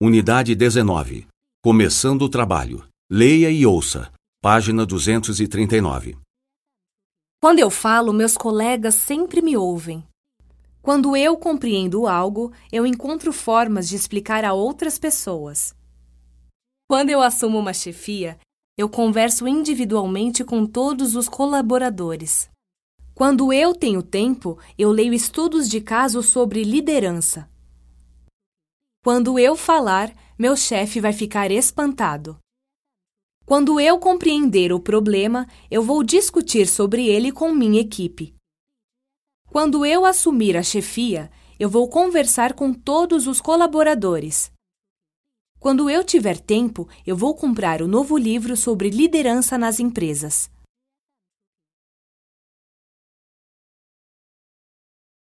Unidade 19. Começando o trabalho. Leia e ouça. Página 239. Quando eu falo, meus colegas sempre me ouvem. Quando eu compreendo algo, eu encontro formas de explicar a outras pessoas. Quando eu assumo uma chefia, eu converso individualmente com todos os colaboradores. Quando eu tenho tempo, eu leio estudos de caso sobre liderança. Quando eu falar, meu chefe vai ficar espantado. Quando eu compreender o problema, eu vou discutir sobre ele com minha equipe. Quando eu assumir a chefia, eu vou conversar com todos os colaboradores. Quando eu tiver tempo, eu vou comprar o novo livro sobre liderança nas empresas.